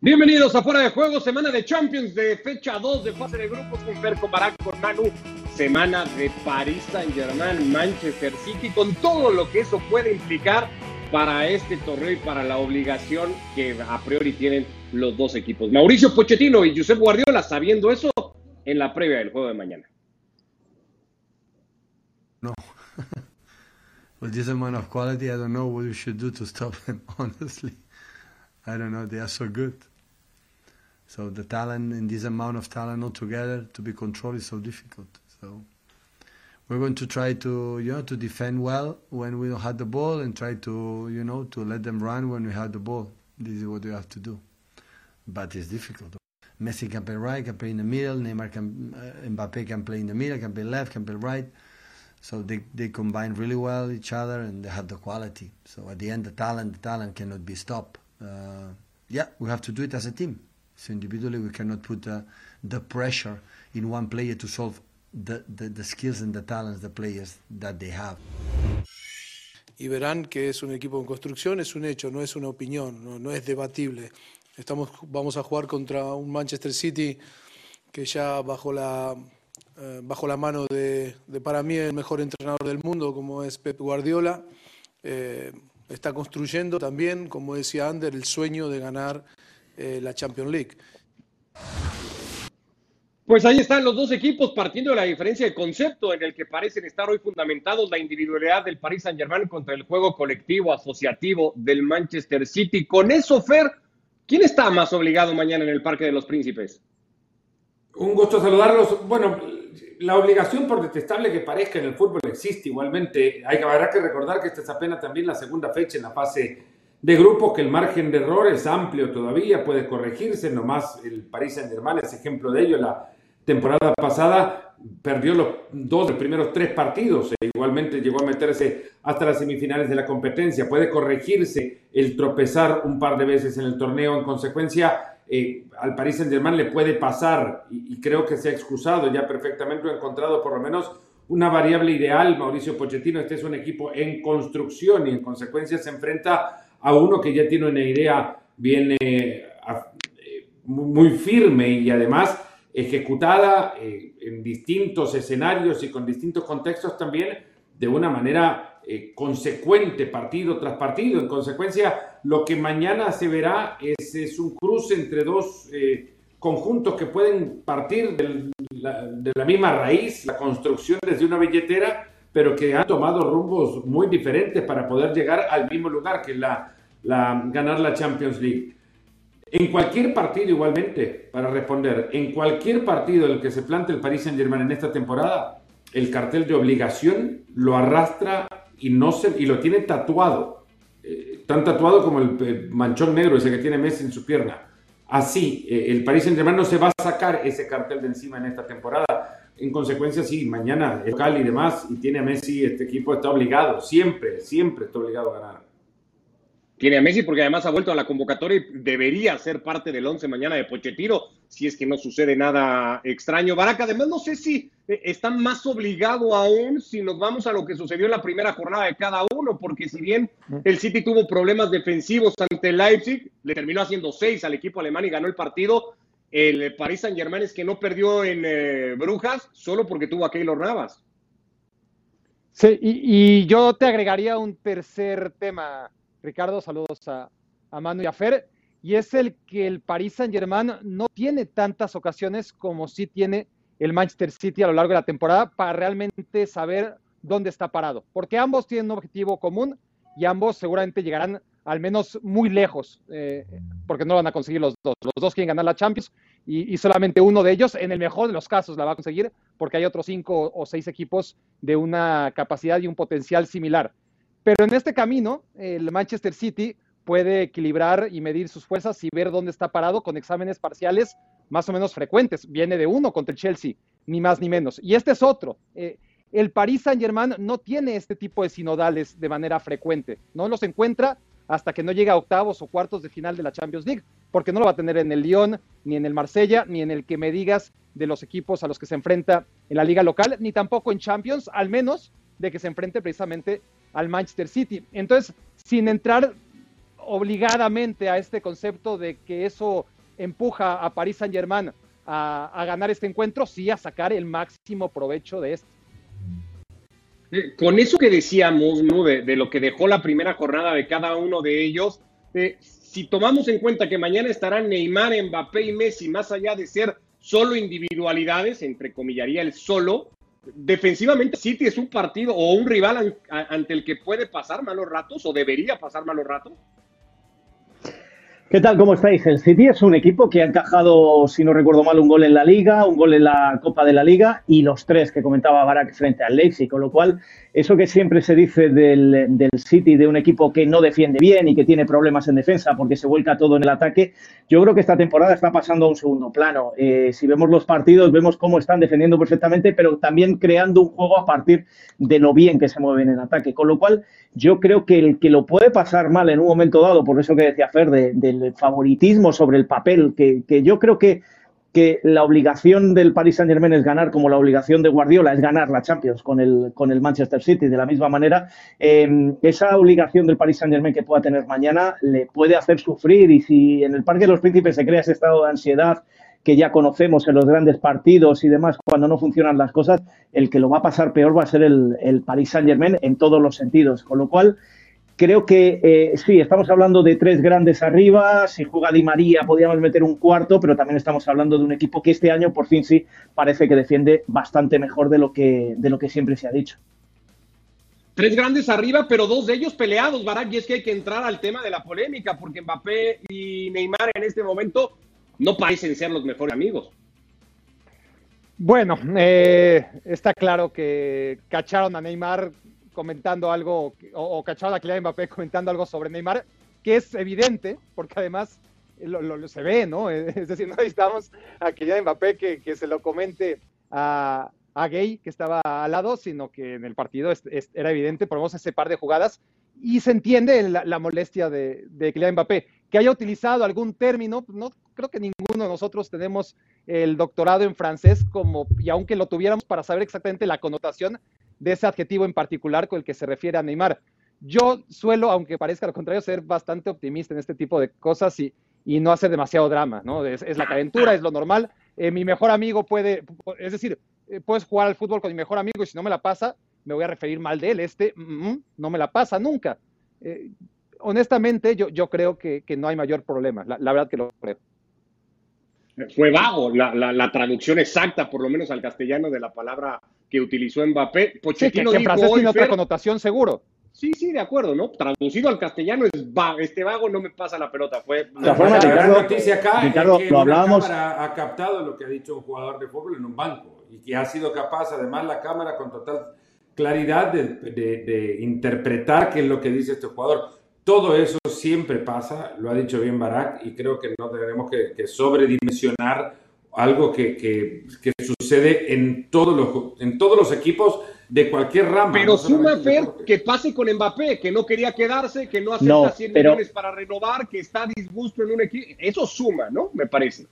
Bienvenidos a Fuera de Juego, semana de Champions de fecha 2 de fase de grupos con Fer, con Barack, con Manu, semana de París Saint Germain, Manchester City, con todo lo que eso puede implicar para este torneo y para la obligación que a priori tienen los dos equipos. Mauricio Pochettino y Josep Guardiola sabiendo eso en la previa del juego de mañana. No. With this amount of quality, I don't know what should do to stop. I don't know, they are so good. So the talent in this amount of talent altogether to be controlled is so difficult. So we're going to try to you know to defend well when we don't have the ball and try to you know to let them run when we have the ball. This is what we have to do. But it's difficult. Messi can play right, can play in the middle. Neymar can, uh, Mbappe can play in the middle, can play left, can play right. So they, they combine really well each other and they have the quality. So at the end, the talent, the talent cannot be stopped. Uh, yeah, we have to do it as a team. So individually, we cannot put uh, the pressure in one player to solve the, the, the skills and the talents the players that they have. y verán que es un equipo en construcción, es un hecho, no es una opinión, no, no es debatible. Estamos, vamos a jugar contra un Manchester City que ya bajo la, eh, bajo la mano de, de, para mí, el mejor entrenador del mundo, como es Pep Guardiola, eh, está construyendo también, como decía Ander, el sueño de ganar eh, la Champions League. Pues ahí están los dos equipos partiendo de la diferencia de concepto en el que parecen estar hoy fundamentados la individualidad del Paris Saint Germain contra el juego colectivo asociativo del Manchester City. Con eso, Fer, ¿quién está más obligado mañana en el Parque de los Príncipes? Un gusto saludarlos. Bueno, la obligación, por detestable que parezca en el fútbol, existe igualmente. Hay, habrá que recordar que esta es apenas también la segunda fecha en la fase de grupos, que el margen de error es amplio todavía, puede corregirse. Nomás el Paris Saint-Germain es ejemplo de ello. La temporada pasada perdió los dos primeros tres partidos e igualmente llegó a meterse hasta las semifinales de la competencia. Puede corregirse el tropezar un par de veces en el torneo. En consecuencia, eh, al Paris Saint Germain le puede pasar y, creo que se ha excusado ya perfectamente, ha encontrado por lo menos una variable ideal. Mauricio Pochettino, este es un equipo en construcción y en consecuencia se enfrenta a uno que ya tiene una idea bien eh, muy firme y además ejecutada eh, en distintos escenarios y con distintos contextos también de una manera eh, consecuente partido tras partido. En consecuencia, lo que mañana se verá es, un cruce entre dos eh, conjuntos que pueden partir de la misma raíz, la construcción desde una billetera, pero que han tomado rumbos muy diferentes para poder llegar al mismo lugar que la, la ganar la Champions League. En cualquier partido, igualmente, para responder, en cualquier partido en el que se plante el Paris Saint-Germain en esta temporada, el cartel de obligación lo arrastra y, no se, y lo tiene tatuado. Eh, tan tatuado como el, manchón negro ese que tiene Messi en su pierna. Así, eh, el Paris Saint-Germain no se va a sacar ese cartel de encima en esta temporada. En consecuencia, sí, mañana el local y demás, y tiene a Messi, este equipo está obligado, siempre, siempre está obligado a ganar tiene a Messi porque además ha vuelto a la convocatoria y debería ser parte del 11 mañana de Pochettino si es que no sucede nada extraño. Baraca, además no sé si está más obligado aún si nos vamos a lo que sucedió en la primera jornada de cada uno, porque si bien el City tuvo problemas defensivos ante Leipzig, le terminó haciendo seis al equipo alemán y ganó el partido, el Paris Saint Germain es que no perdió en eh, Brujas solo porque tuvo a Keylor Navas. Sí, y yo te agregaría un tercer tema. Ricardo, saludos a, a, Manu y a Fer, y es el que el Paris Saint Germain no tiene tantas ocasiones como sí tiene el Manchester City a lo largo de la temporada para realmente saber dónde está parado, porque ambos tienen un objetivo común y ambos seguramente llegarán al menos muy lejos, eh, porque no lo van a conseguir los dos. Los dos quieren ganar la Champions y, y, solamente uno de ellos, en el mejor de los casos, la va a conseguir, porque hay otros cinco o seis equipos de una capacidad y un potencial similar. Pero en este camino, el Manchester City puede equilibrar y medir sus fuerzas y ver dónde está parado con exámenes parciales más o menos frecuentes. Viene de uno contra el Chelsea, ni más ni menos. Y este es otro. Eh, el Paris Saint Germain no tiene este tipo de sinodales de manera frecuente. No los encuentra hasta que no llegue a octavos o cuartos de final de la Champions League, porque no lo va a tener en el Lyon, ni en el Marsella, ni en el que me digas de los equipos a los que se enfrenta en la liga local, ni tampoco en Champions, al menos de que se enfrente precisamente al Manchester City. Entonces, sin entrar obligadamente a este concepto de que eso empuja a Paris Saint Germain a, ganar este encuentro, sí a sacar el máximo provecho de esto. Eh, Con eso que decíamos, ¿no? De, de lo que dejó la primera jornada de cada uno de ellos, eh, si tomamos en cuenta que mañana estarán Neymar, Mbappé y Messi, más allá de ser solo individualidades, entre comillaría el solo, defensivamente City es un partido o un rival ante el que puede pasar malos ratos o debería pasar malos ratos. ¿Qué tal? ¿Cómo estáis? El City es un equipo que ha encajado, si no recuerdo mal, un gol en la Liga, un gol en la Copa de la Liga y los tres que comentaba Barak frente al Leipzig. Con lo cual, eso que siempre se dice del, City, de un equipo que no defiende bien y que tiene problemas en defensa porque se vuelca todo en el ataque, yo creo que esta temporada está pasando a un segundo plano. Eh, si vemos los partidos, vemos cómo están defendiendo perfectamente, pero también creando un juego a partir de lo bien que se mueven en ataque. Con lo cual, yo creo que el que lo puede pasar mal en un momento dado, por eso que decía Fer, de- del favoritismo sobre el papel, que, que yo creo que, que la obligación del Paris Saint Germain es ganar, como la obligación de Guardiola es ganar la Champions con el, con el Manchester City. De la misma manera, eh, esa obligación del Paris Saint Germain que pueda tener mañana le puede hacer sufrir. Y si en el Parque de los Príncipes se crea ese estado de ansiedad que ya conocemos en los grandes partidos y demás, cuando no funcionan las cosas, el que lo va a pasar peor va a ser el, el Paris Saint Germain en todos los sentidos. Con lo cual, creo que eh, sí, estamos hablando de tres grandes arriba. Si juega Di María, podríamos meter un cuarto, pero también estamos hablando de un equipo que este año, por fin, sí, parece que defiende bastante mejor de lo que, de lo que siempre se ha dicho. Tres grandes arriba, pero dos de ellos peleados, Barak, y es que hay que entrar al tema de la polémica, porque Mbappé y Neymar en este momento no parecen ser los mejores amigos. Bueno, eh, está claro que cacharon a Neymar comentando algo, o, o cacharon a Kylian Mbappé comentando algo sobre Neymar, que es evidente, porque además lo, lo- lo se ve, ¿no? Es decir, no necesitamos a Kylian Mbappé que, que se lo comente a, a Gay, que estaba al lado, sino que en el partido es- es- era evidente, ponemos ese par de jugadas, y se entiende la, la molestia de, de Kylian Mbappé. Que haya utilizado algún término, no creo que ninguno de nosotros tenemos el doctorado en francés como, y aunque lo tuviéramos para saber exactamente la connotación de ese adjetivo en particular con el que se refiere a Neymar. Yo suelo, aunque parezca lo contrario, ser bastante optimista en este tipo de cosas y, y no hacer demasiado drama, ¿no? Es, la calentura, es lo normal. Eh, mi mejor amigo puede, es decir, eh, puedes jugar al fútbol con mi mejor amigo y si no me la pasa, me voy a referir mal de él. Este mm, no me la pasa nunca. Eh, honestamente, yo, yo creo que, que no hay mayor problema. La, verdad que lo creo. Fue vago la- la traducción exacta, por lo menos al castellano, de la palabra que utilizó Mbappé. Sí, que, Pochettino que en dijo francés hoy, tiene otra Fer, connotación seguro. Sí, sí, de acuerdo, ¿no? Traducido al castellano es vago. Este vago no me pasa la pelota. Fue formas, la gran Ricardo- noticia acá Ricardo, es que lo hablábamos- cámara ha captado lo que ha dicho un jugador de fútbol en un banco y que ha sido capaz, además, la cámara con total claridad de, de- de interpretar qué es lo que dice este jugador. Todo eso siempre pasa, lo ha dicho bien Barak, y creo que no tenemos que, que sobredimensionar algo que, que- que sucede en todos, los, en todos los equipos de cualquier rama. Pero no suma, Fer, que pase con Mbappé, que no quería quedarse, que no acepta No, 100 pero- millones para renovar, que está a disgusto en un equipo. Eso suma, ¿no? Me parece.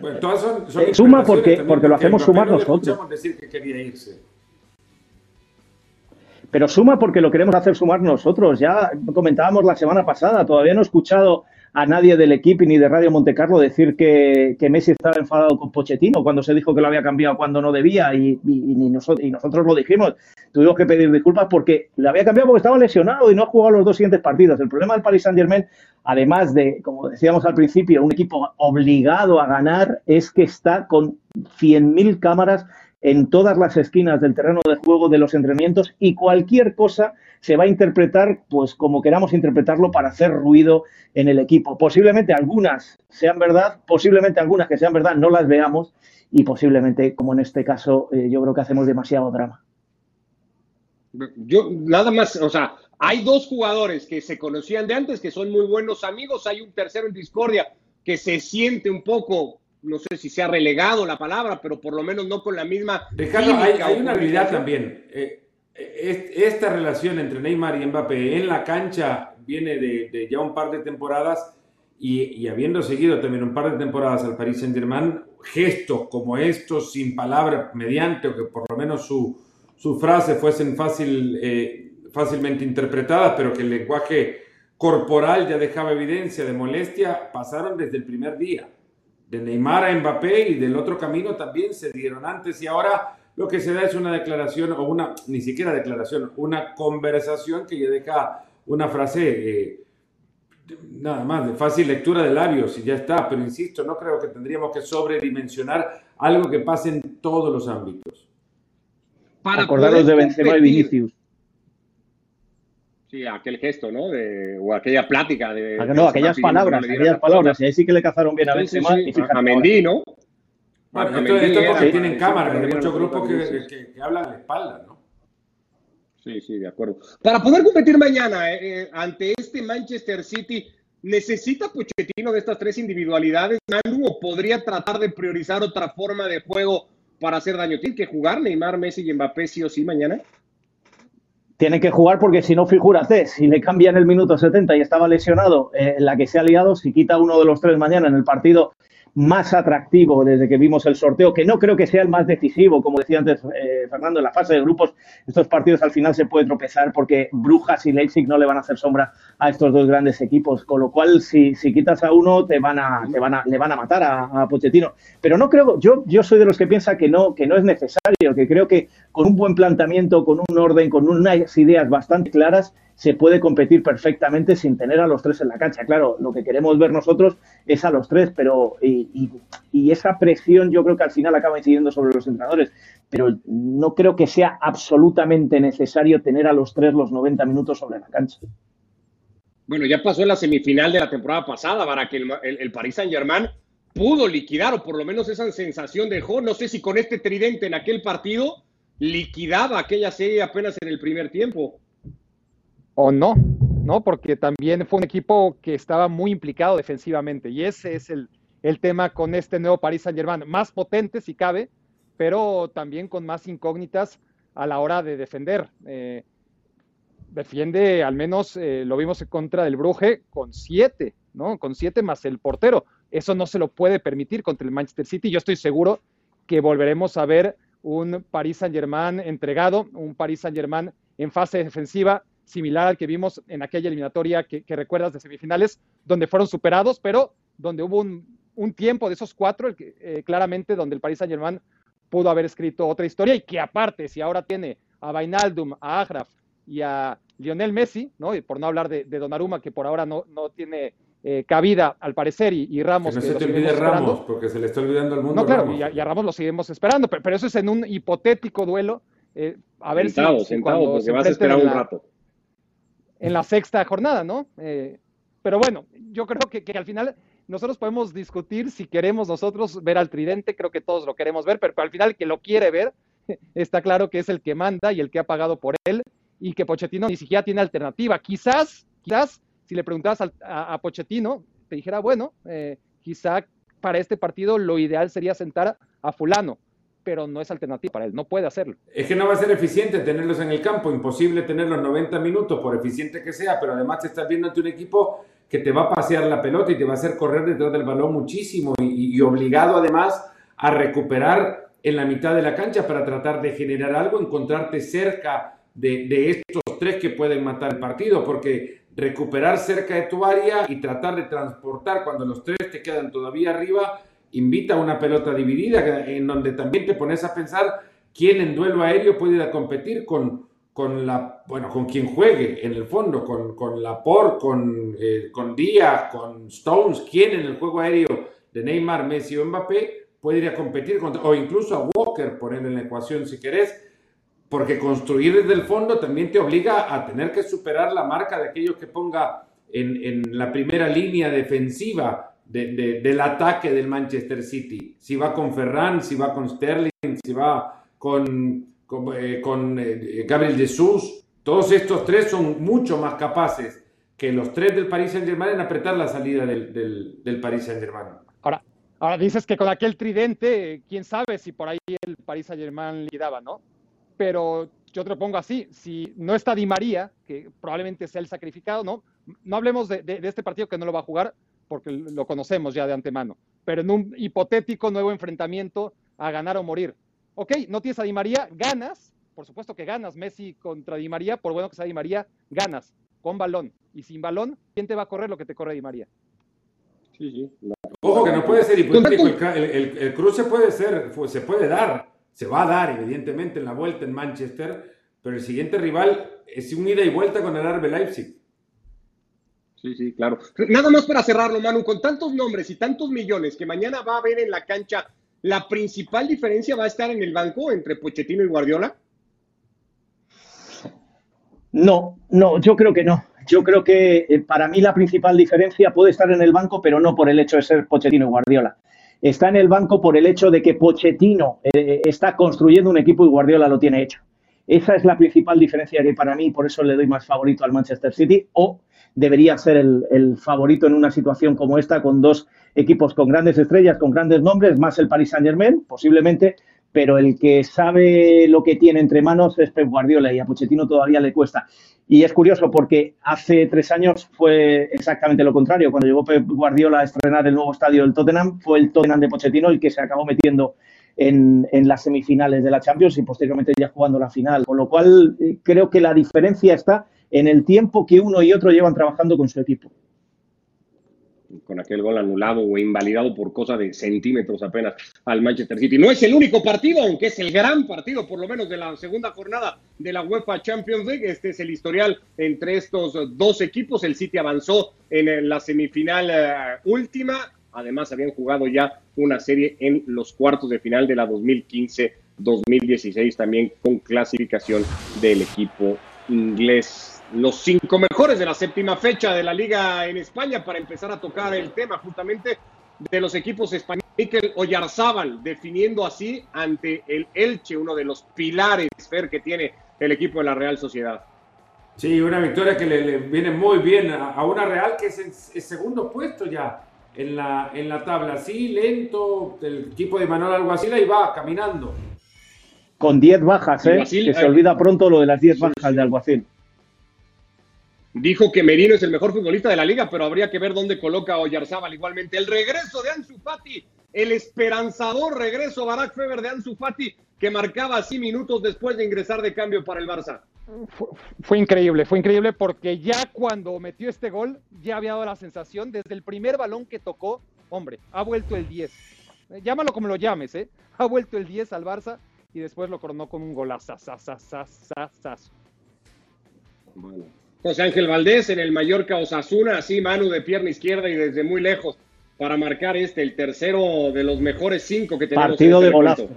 Bueno, todas son, son Eh, suma porque- también, porque lo hacemos Mbappé sumar no nosotros. decir que quería irse. Pero suma porque lo queremos hacer sumar nosotros. Ya comentábamos la semana pasada, todavía no he escuchado a nadie del equipo ni de Radio Montecarlo decir que, que Messi estaba enfadado con Pochettino cuando se dijo que lo había cambiado cuando no debía y, y- nosotros, y nosotros lo dijimos. Tuvimos que pedir disculpas porque lo había cambiado porque estaba lesionado y no ha jugado los dos siguientes partidos. El problema del Paris Saint Germain, además de, como decíamos al principio, un equipo obligado a ganar, es que está con 100.000 cámaras en todas las esquinas del terreno de juego de los entrenamientos y cualquier cosa se va a interpretar pues como queramos interpretarlo para hacer ruido en el equipo. Posiblemente algunas sean verdad, posiblemente algunas que sean verdad no las veamos y posiblemente, como en este caso, eh, yo creo que hacemos demasiado drama. Yo, nada más, o sea, hay dos jugadores que se conocían de antes, que son muy buenos amigos, hay un tercero en discordia que se siente un poco, no sé si se ha relegado la palabra, pero por lo menos no con la misma. Ricardo, hay, una realidad también. Eh, es- esta relación entre Neymar y Mbappé en la cancha viene de, ya un par de temporadas y, habiendo seguido también un par de temporadas al Paris Saint-Germain, gestos como estos, sin palabras, mediante, o que por lo menos su, su frase fuesen fácil, eh, fácilmente interpretadas, pero que el lenguaje corporal ya dejaba evidencia de molestia, pasaron desde el primer día. De Neymar a Mbappé y del otro camino también se dieron antes y ahora lo que se da es una declaración, o una, ni siquiera declaración, una conversación que ya deja una frase eh, nada más de fácil lectura de labios y ya está, pero insisto, no creo que tendríamos que sobredimensionar algo que pase en todos los ámbitos. Para Acordaros de Benzema y Vinicius. Sí, aquel gesto, ¿no? o aquella plática de... Ah, no, aquellas palabras, aquellas palabras, y ahí sí que le cazaron bien a Benzema. y a Mendy, ¿no? Bueno, esto, esto porque tienen cámaras, hay muchos grupos que, que, hablan a la espalda, ¿no? Sí, sí, de acuerdo. Para poder competir mañana eh, eh, ante este Manchester City, ¿necesita Pochettino de estas tres individualidades, Manu, o podría tratar de priorizar otra forma de juego para hacer daño? ¿Tiene que jugar Neymar, Messi y Mbappé sí o sí mañana? Tiene que jugar porque si no, figúrate, si le cambian el minuto 70 y estaba lesionado, eh, la que se ha liado, si quita uno de los tres mañana en el partido más atractivo desde que vimos el sorteo, que no creo que sea el más decisivo, como decía antes eh, Fernando, en la fase de grupos, estos partidos al final se puede tropezar porque Brujas y Leipzig no le van a hacer sombra a estos dos grandes equipos, con lo cual si, si quitas a uno te van a, te van a, le van a matar a, a, Pochettino. Pero no creo, yo, yo soy de los que piensa que no, que no es necesario, que creo que con un buen planteamiento, con un orden, con unas ideas bastante claras, se puede competir perfectamente sin tener a los tres en la cancha. Claro, lo que queremos ver nosotros es a los tres, pero y, esa presión yo creo que al final acaba incidiendo sobre los entrenadores, pero no creo que sea absolutamente necesario tener a los tres los 90 minutos sobre la cancha. Bueno, ya pasó en la semifinal de la temporada pasada, para que el, el, Paris Saint-Germain pudo liquidar, o por lo menos esa sensación dejó. No sé si con este tridente en aquel partido liquidaba aquella serie apenas en el primer tiempo o no, ¿no? Porque también fue un equipo que estaba muy implicado defensivamente y ese es el, tema con este nuevo Paris Saint Germain, más potente si cabe, pero también con más incógnitas a la hora de defender. Eh, defiende, al menos eh, lo vimos en contra del Bruje, con siete, ¿no? Con siete más el portero. Eso no se lo puede permitir contra el Manchester City. Yo estoy seguro que volveremos a ver un Paris Saint Germain entregado, un Paris Saint Germain en fase defensiva similar al que vimos en aquella eliminatoria que, recuerdas de semifinales, donde fueron superados, pero donde hubo un, tiempo de esos cuatro, el que, eh, claramente donde el Paris Saint Germain pudo haber escrito otra historia y que aparte, si ahora tiene a Vainaldum, a Agraf y a Lionel Messi, ¿no? Y por no hablar de, de Donnarumma, que por ahora no, no tiene eh, cabida al parecer, y, Ramos. Que no se te olvide Ramos, porque se le está olvidando al mundo. No, claro, Y, a, Ramos lo seguimos esperando, pero, eso es en un hipotético duelo. Eh, a ver si, sentado, porque vas a esperar un rato en la sexta jornada, ¿no? Eh, pero bueno, yo creo que, al final nosotros podemos discutir si queremos nosotros ver al tridente, creo que todos lo queremos ver, pero, al final el que lo quiere ver está claro que es el que manda y el que ha pagado por él y que Pochettino ni siquiera tiene alternativa. Quizás, quizás, si le preguntabas a, a, Pochettino, te dijera, bueno, eh, quizá para este partido lo ideal sería sentar a fulano pero no es alternativa para él, no puede hacerlo. Es que no va a ser eficiente tenerlos en el campo, imposible tenerlos 90 minutos, por eficiente que sea, pero además te estás viendo ante un equipo que te va a pasear la pelota y te va a hacer correr detrás del balón muchísimo y, obligado además a recuperar en la mitad de la cancha para tratar de generar algo, encontrarte cerca de, de estos tres que pueden matar el partido, porque recuperar cerca de tu área y tratar de transportar cuando los tres te quedan todavía arriba invita a una pelota dividida, en donde también te pones a pensar quién en duelo aéreo puede ir a competir con, con la, bueno, con quien juegue en el fondo, con, con Laporte, con, eh, con Díaz, con Stones, quién en el juego aéreo de Neymar, Messi o Mbappé puede ir a competir contra, o incluso a Walker, poner en la ecuación si querés, porque construir desde el fondo también te obliga a tener que superar la marca de aquellos que ponga en, en la primera línea defensiva del ataque del Manchester City. Si va con Ferran, si va con Sterling, si va con, con, eh, eh, Gabriel Jesús. Todos estos tres son mucho más capaces que los tres del Paris Saint-Germain en apretar la salida del, del, del Paris Saint-Germain. Ahora, ahora dices que con aquel tridente, quién sabe si por ahí el Paris Saint-Germain lidaba, ¿no? Pero yo te lo pongo así, si no está Di María, que probablemente sea el sacrificado, ¿no? no hablemos de, de, de, este partido que no lo va a jugar porque lo conocemos ya de antemano, pero en un hipotético nuevo enfrentamiento a ganar o morir. Ok, no tienes a Di María, ganas, por supuesto que ganas Messi contra Di María, por bueno que sea Di María, ganas con balón. Y sin balón, ¿quién te va a correr lo que te corre Di María? Sí, sí. Ojo que no puede ser hipotético, el, el, el, cruce puede ser, se puede dar, se va a dar evidentemente en la vuelta en Manchester, pero el siguiente rival es un ida y vuelta con el Arbe Leipzig. Sí, sí, claro. Nada más para cerrarlo, Manu, con tantos nombres y tantos millones que mañana va a haber en la cancha, ¿la principal diferencia va a estar en el banco entre Pochettino y Guardiola? No, no, yo creo que no. Yo creo que eh, para mí la principal diferencia puede estar en el banco, pero no por el hecho de ser Pochettino y Guardiola. Está en el banco por el hecho de que Pochettino eh, está construyendo un equipo y Guardiola lo tiene hecho. Esa es la principal diferencia que para mí, por eso le doy más favorito al Manchester City, o debería ser el, favorito en una situación como esta, con dos equipos con grandes estrellas, con grandes nombres, más el Paris Saint Germain, posiblemente, pero el que sabe lo que tiene entre manos es Pep Guardiola y a Pochettino todavía le cuesta. Y es curioso porque hace tres años fue exactamente lo contrario. Cuando llegó Pep Guardiola a estrenar el nuevo estadio del Tottenham, fue el Tottenham de Pochettino el que se acabó metiendo en, en, las semifinales de la Champions y posteriormente ya jugando la final. Con lo cual, eh, creo que la diferencia está en el tiempo que uno y otro llevan trabajando con su equipo. Con aquel gol anulado o invalidado por cosa de centímetros apenas al Manchester City. No es el único partido, aunque es el gran partido, por lo menos de la segunda jornada de la UEFA Champions League. Este es el historial entre estos dos equipos. El City avanzó en la semifinal uh, última Además, habían jugado ya una serie en los cuartos de final de la 2015-2016, también con clasificación del equipo inglés. Los cinco mejores de la séptima fecha de la liga en España para empezar a tocar el tema justamente de los equipos españoles. Mikel Oyarzábal definiendo así ante el Elche, uno de los pilares Fer, que tiene el equipo de la Real Sociedad. Sí, una victoria que le, le viene muy bien a, a, una Real que es en, en segundo puesto ya en la, en la tabla. Así, lento, el equipo de Manuel Alguacil ahí va caminando. Con 10 bajas, ¿eh? Alguacil, que se olvida pronto lo de las 10 bajas de Alguacil. Dijo que Merino es el mejor futbolista de la liga, pero habría que ver dónde coloca a Oyarzábal igualmente. El regreso de Ansu Fati, el esperanzador regreso Barack Feber de Ansu Fati, que marcaba así minutos después de ingresar de cambio para el Barça. Fue, fue, increíble, fue increíble porque ya cuando metió este gol, ya había dado la sensación, desde el primer balón que tocó, hombre, ha vuelto el 10. Llámalo como lo llames, ¿eh? Ha vuelto el 10 al Barça y después lo coronó con un golazo. Bueno. José Ángel Valdés en el Mallorca Osasuna, así mano de pierna izquierda y desde muy lejos para marcar este, el tercero de los mejores cinco que tenemos. Partido de golazo.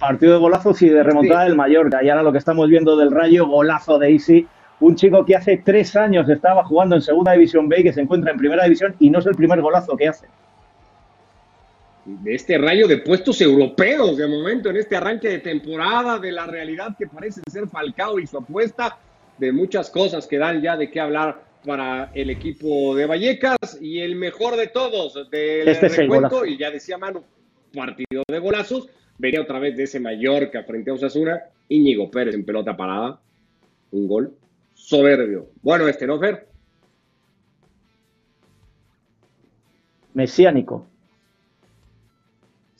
Partido de golazos y de remontada sí. del Mallorca. Y ahora lo que estamos viendo del Rayo, golazo de Isi. Un chico que hace tres años estaba jugando en Segunda División B y que se encuentra en Primera División y no es el primer golazo que hace. De este rayo de puestos europeos de momento en este arranque de temporada, de la realidad que parece ser Falcao y su apuesta, de muchas cosas que dan ya de qué hablar para el equipo de Vallecas y el mejor de todos del este recuento, y ya decía Manu, partido de golazos, venía otra vez de ese Mallorca frente a Osasuna, Íñigo Pérez en pelota parada, un gol soberbio. Bueno, este, ¿no, Fer? Mesiánico.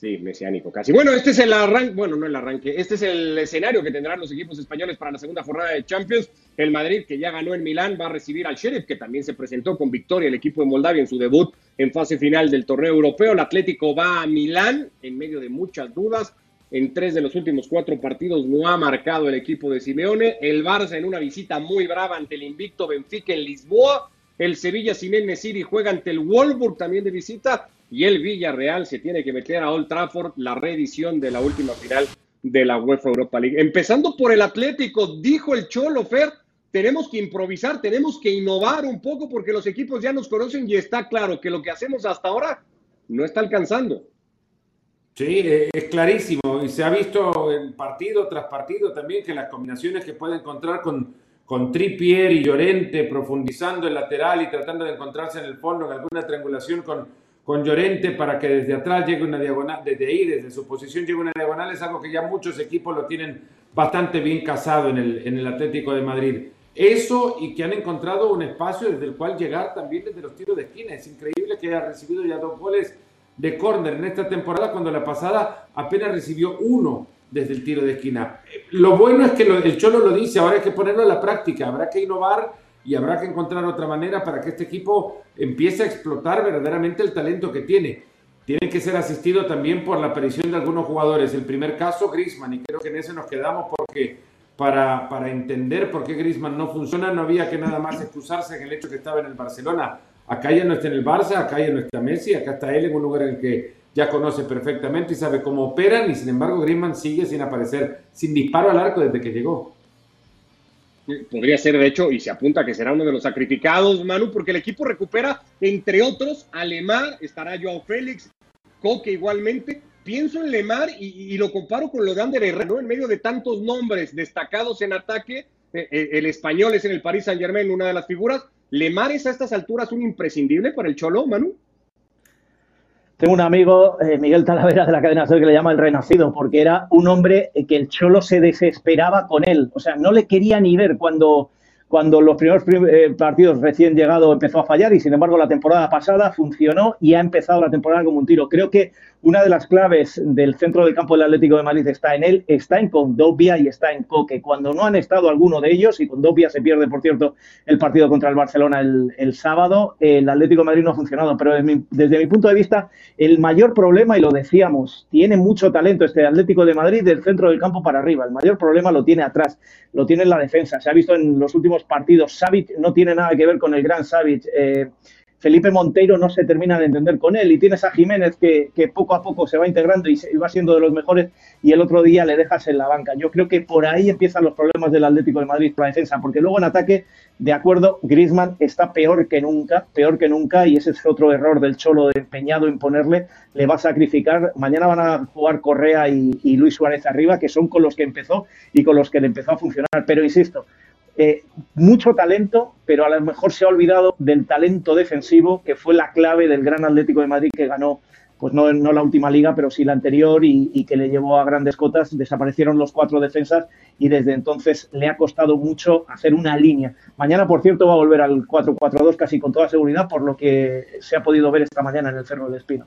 Sí, mesiánico casi. Bueno, este es el arranque, bueno, no el arranque, este es el escenario que tendrán los equipos españoles para la segunda jornada de Champions. El Madrid, que ya ganó en Milán, va a recibir al Sheriff, que también se presentó con victoria el equipo de Moldavia en su debut en fase final del torneo europeo. El Atlético va a Milán en medio de muchas dudas. En tres de los últimos cuatro partidos no ha marcado el equipo de Simeone. El Barça en una visita muy brava ante el invicto Benfica en Lisboa. El Sevilla sin City juega ante el Wolfsburg también de visita y el Villarreal se tiene que meter a Old Trafford la reedición de la última final de la UEFA Europa League. Empezando por el Atlético, dijo el Cholo Fer, tenemos que improvisar, tenemos que innovar un poco porque los equipos ya nos conocen y está claro que lo que hacemos hasta ahora no está alcanzando. Sí, es clarísimo y se ha visto en partido tras partido también que las combinaciones que puede encontrar con, con Trippier y Llorente profundizando el lateral y tratando de encontrarse en el fondo en alguna triangulación con, con Llorente para que desde atrás llegue una diagonal, desde ahí, desde su posición llegue una diagonal, es algo que ya muchos equipos lo tienen bastante bien casado en el, en el Atlético de Madrid. Eso y que han encontrado un espacio desde el cual llegar también desde los tiros de esquina. Es increíble que haya recibido ya dos goles de córner en esta temporada cuando la pasada apenas recibió uno desde el tiro de esquina. Lo bueno es que el Cholo lo dice, ahora hay que ponerlo a la práctica, habrá que innovar y habrá que encontrar otra manera para que este equipo empiece a explotar verdaderamente el talento que tiene. Tiene que ser asistido también por la aparición de algunos jugadores. El primer caso, Grisman, y creo que en ese nos quedamos porque para, entender por qué Grisman no funciona no había que nada más excusarse en el hecho que estaba en el Barcelona. Acá ya no está en el Barça, acá ya no está Messi, acá está él en un lugar en el que ya conoce perfectamente y sabe cómo operan y sin embargo Griezmann sigue sin aparecer, sin disparo al arco desde que llegó. Podría ser, de hecho, y se apunta que será uno de los sacrificados, Manu, porque el equipo recupera, entre otros, a Lemar, estará Joao Félix, Coque igualmente. Pienso en Lemar y, lo comparo con lo de Ander Herrera, ¿no? En medio de tantos nombres destacados en ataque, eh, eh, el español es en el Paris Saint Germain una de las figuras. ¿Lemar es a estas alturas un imprescindible para el Cholo, Manu? Tengo un amigo, eh, Miguel Talavera de la cadena Sol, que le llama el Renacido, porque era un hombre que el Cholo se desesperaba con él. O sea, no le quería ni ver cuando, cuando los primeros eh, partidos recién llegado empezó a fallar y sin embargo la temporada pasada funcionó y ha empezado la temporada como un tiro. Creo que una de las claves del centro del campo del Atlético de Madrid está en él, está en Condopia y está en Coque. Cuando no han estado alguno de ellos, y Condopia se pierde, por cierto, el partido contra el Barcelona el, sábado, el Atlético de Madrid no ha funcionado. Pero desde mi, desde mi, punto de vista, el mayor problema, y lo decíamos, tiene mucho talento este Atlético de Madrid del centro del campo para arriba. El mayor problema lo tiene atrás, lo tiene en la defensa. Se ha visto en los últimos partidos. Savic no tiene nada que ver con el gran Savic. Eh, Felipe Monteiro no se termina de entender con él y tienes a Jiménez que, poco a poco se va integrando y, va siendo de los mejores y el otro día le dejas en la banca. Yo creo que por ahí empiezan los problemas del Atlético de Madrid para la defensa, porque luego en ataque, de acuerdo, Griezmann está peor que nunca, peor que nunca y ese es otro error del Cholo de empeñado en ponerle, le va a sacrificar. Mañana van a jugar Correa y, y Luis Suárez arriba, que son con los que empezó y con los que le empezó a funcionar. Pero insisto, eh, mucho talento, pero a lo mejor se ha olvidado del talento defensivo, que fue la clave del gran Atlético de Madrid que ganó, pues no, no la última liga, pero sí la anterior y, que le llevó a grandes cotas. Desaparecieron los cuatro defensas y desde entonces le ha costado mucho hacer una línea. Mañana, por cierto, va a volver al 4-4-2 casi con toda seguridad, por lo que se ha podido ver esta mañana en el Cerro del Espino.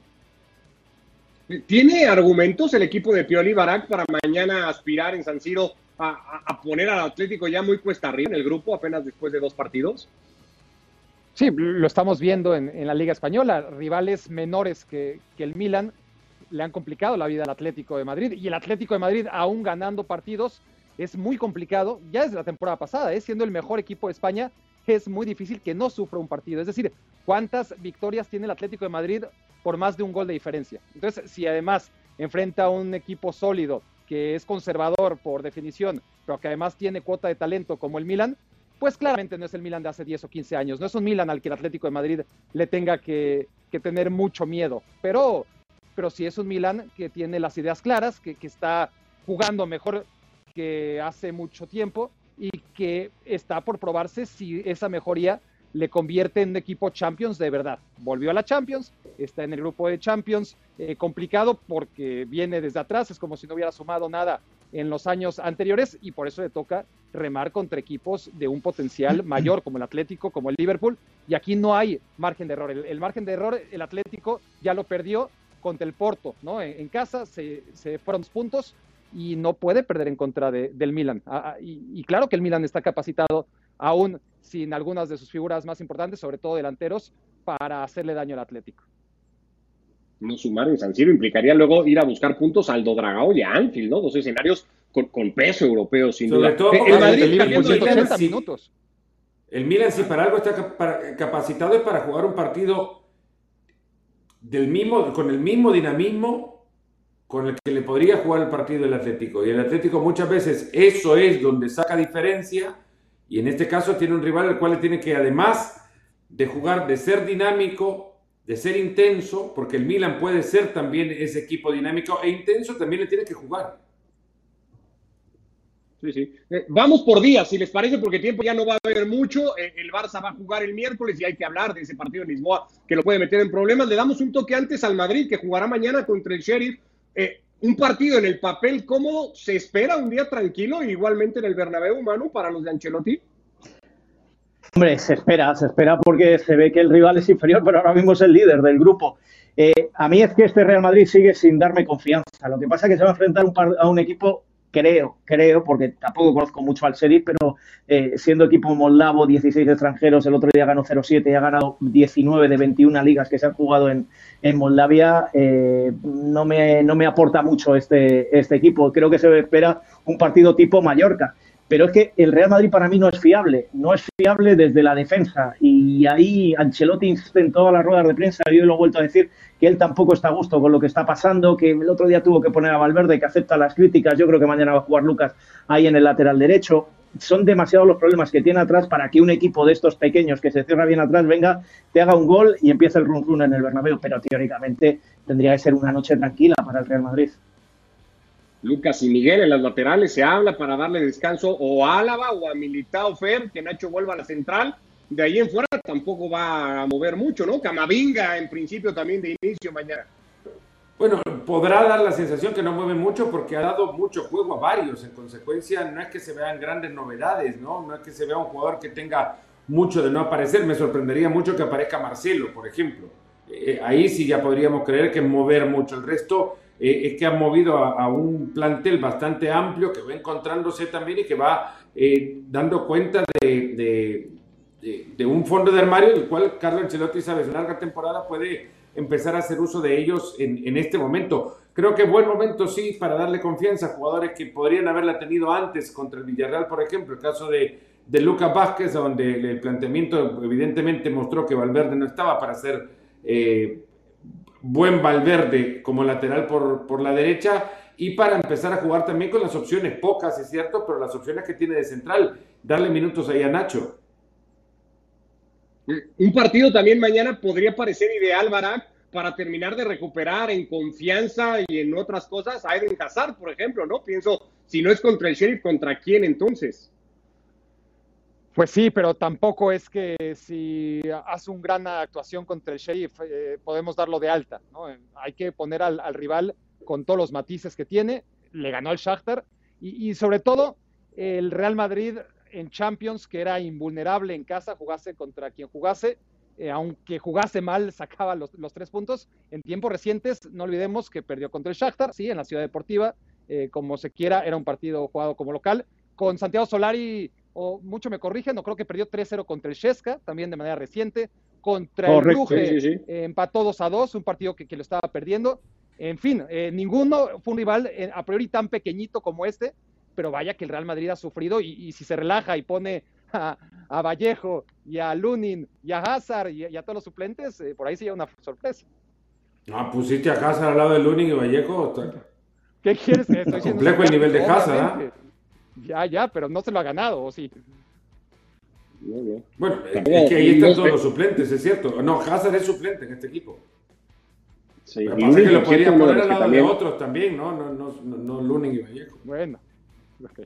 ¿Tiene argumentos el equipo de Pioli Barak para mañana aspirar en San Siro a, poner al Atlético ya muy cuesta arriba en el grupo apenas después de dos partidos? Sí, lo estamos viendo en, la Liga Española. Rivales menores que, el Milan le han complicado la vida al Atlético de Madrid. Y el Atlético de Madrid, aún ganando partidos, es muy complicado. Ya desde la temporada pasada, ¿eh? siendo el mejor equipo de España, es muy difícil que no sufra un partido. Es decir, ¿cuántas victorias tiene el Atlético de Madrid por más de un gol de diferencia? Entonces, si además enfrenta a un equipo sólido que es conservador por definición, pero que además tiene cuota de talento como el Milan, pues claramente no es el Milan de hace 10 o 15 años, no es un Milan al que el Atlético de Madrid le tenga que, tener mucho miedo, pero, pero sí es un Milan que tiene las ideas claras, que, que está jugando mejor que hace mucho tiempo y que está por probarse si esa mejoría le convierte en un equipo Champions de verdad. Volvió a la Champions, está en el grupo de Champions, eh, complicado porque viene desde atrás, es como si no hubiera sumado nada en los años anteriores y por eso le toca remar contra equipos de un potencial mayor como el Atlético, como el Liverpool, y aquí no hay margen de error. El, margen de error, el Atlético ya lo perdió contra el Porto, ¿no? En, casa se, fueron dos puntos y no puede perder en contra del Milan. Ah, ah, y claro que el Milan está capacitado aún sin algunas de sus figuras más importantes, sobre todo delanteros, para hacerle daño al Atlético. No sumar en San Siro implicaría luego ir a buscar puntos al Dodragao y a Anfield, ¿no? Dos escenarios con, peso europeo, sin sobre duda. Todo eh, el, Madrid, el, Milan, minutos. el Milan, si para algo está capacitado, es para jugar un partido del mismo, con el mismo dinamismo con el que le podría jugar el partido del Atlético. Y el Atlético muchas veces eso es donde saca diferencia y en este caso tiene un rival al cual le tiene que, además de jugar, de ser dinámico, de ser intenso, porque el Milan puede ser también ese equipo dinámico e intenso, también le tiene que jugar. Sí, sí. Eh, vamos por días, si les parece, porque tiempo ya no va a haber mucho. Eh, el Barça va a jugar el miércoles y hay que hablar de ese partido de Lisboa que lo puede meter en problemas. Le damos un toque antes al Madrid, que jugará mañana contra el Sheriff. Eh, un partido en el papel cómodo, ¿se espera un día tranquilo igualmente en el Bernabéu, Manu, para los de Ancelotti? Hombre, se espera, se espera porque se ve que el rival es inferior, pero ahora mismo es el líder del grupo. Eh, a mí es que este Real Madrid sigue sin darme confianza. Lo que pasa es que se va a enfrentar a un equipo, creo, creo, porque tampoco conozco mucho al Sheriff, pero eh, siendo equipo moldavo, 16 extranjeros, el otro día ganó 0-7 y ha ganado 19 de 21 ligas que se han jugado en, en Moldavia, eh, no, me, no me aporta mucho este, este equipo. Creo que se espera un partido tipo Mallorca. Pero es que el Real Madrid para mí no es fiable, no es fiable desde la defensa. Y ahí Ancelotti en todas las ruedas de prensa, yo lo he vuelto a decir, que él tampoco está a gusto con lo que está pasando, que el otro día tuvo que poner a Valverde, que acepta las críticas, yo creo que mañana va a jugar Lucas ahí en el lateral derecho. Son demasiados los problemas que tiene atrás para que un equipo de estos pequeños que se cierra bien atrás venga, te haga un gol y empiece el run run en el Bernabéu. Pero teóricamente tendría que ser una noche tranquila para el Real Madrid. Lucas y Miguel en las laterales se habla para darle descanso o a Álava o a Militao Fer, que Nacho vuelva a la central. De ahí en fuera tampoco va a mover mucho, ¿no? Camavinga en principio también de inicio mañana. Bueno, podrá dar la sensación que no mueve mucho porque ha dado mucho juego a varios. En consecuencia, no es que se vean grandes novedades, ¿no? No es que se vea un jugador que tenga mucho de no aparecer. Me sorprendería mucho que aparezca Marcelo, por ejemplo. Eh, ahí sí ya podríamos creer que mover mucho. El resto eh, es que han movido a, a, un plantel bastante amplio que va encontrándose también y que va eh, dando cuenta de, de, de, de, un fondo de armario del cual Carlo Ancelotti sabe, su larga temporada puede empezar a hacer uso de ellos en, en, este momento. Creo que buen momento sí para darle confianza a jugadores que podrían haberla tenido antes contra el Villarreal, por ejemplo, el caso de, de Lucas Vázquez, donde el planteamiento evidentemente mostró que Valverde no estaba para ser eh, buen Valverde como lateral por, por la derecha y para empezar a jugar también con las opciones pocas, es cierto, pero las opciones que tiene de central, darle minutos ahí a Nacho. Un partido también mañana podría parecer ideal, Barak, para terminar de recuperar en confianza y en otras cosas a Eden Hazard, por ejemplo, ¿no? Pienso, si no es contra el Sheriff, ¿contra quién entonces? Pues sí, pero tampoco es que si hace una gran actuación contra el Sheriff eh, podemos darlo de alta, ¿no? Hay que poner al, al, rival con todos los matices que tiene, le ganó el Shakhtar y, y sobre todo el Real Madrid en Champions, que era invulnerable en casa, jugase contra quien jugase, eh, aunque jugase mal, sacaba los, tres puntos. En tiempos recientes, no olvidemos que perdió contra el Shakhtar, sí, en la Ciudad Deportiva, eh, como se quiera, era un partido jugado como local. Con Santiago Solari, o mucho me corrigen, no creo que perdió 3-0 contra el Shesca, también de manera reciente. Contra Correcto, el Bruje, sí, sí. Eh, empató 2 a 2, un partido que, que lo estaba perdiendo. En fin, ninguno fue un rival a priori tan pequeñito como este, pero vaya que el Real Madrid ha sufrido y, y si se relaja y pone a, a, Vallejo y a Lunin y a Hazard y, y a todos los suplentes, eh, por ahí sí hay una sorpresa. Ah, pusiste a Hazard al lado de Lunin y Vallejo. ¿Qué quieres? Estoy Complejo el nivel de Hazard. Ya, ya, pero no se lo ha ganado, ¿o sí? Bueno, es que ahí están todos los suplentes, es cierto. No, Hazard es suplente en este equipo. Sí, Pero pasa que lo podría poner al lado también... de otros también, ¿no? No, no, no, no Lunin y Vallejo. Bueno.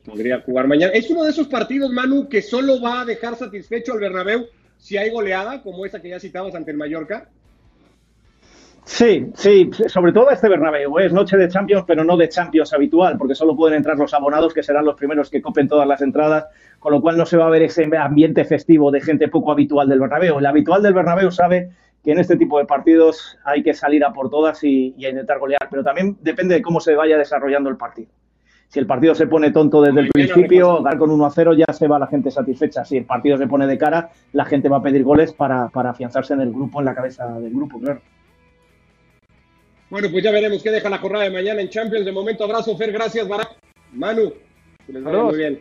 Podría jugar mañana. Es uno de esos partidos, Manu, que solo va a dejar satisfecho al Bernabéu si hay goleada, como esa que ya citabas ante el Mallorca. Sí, sí, sobre todo este Bernabéu. ¿eh? Es noche de Champions, pero no de Champions habitual, porque solo pueden entrar los abonados, que serán los primeros que copen todas las entradas, con lo cual no se va a ver ese ambiente festivo de gente poco habitual del Bernabéu. El habitual del Bernabéu sabe que en este tipo de partidos hay que salir a por todas y, y a intentar golear, pero también depende de cómo se vaya desarrollando el partido. Si el partido se pone tonto desde el principio, ganar con 1 a 0 ya se va la gente satisfecha. Si el partido se pone de cara, la gente va a pedir goles para, para afianzarse en el grupo, en la cabeza del grupo, claro. Bueno, pues ya veremos qué deja la jornada de mañana en Champions. De momento, abrazo, Fer. Gracias, Barak. Manu, que les vaya muy bien.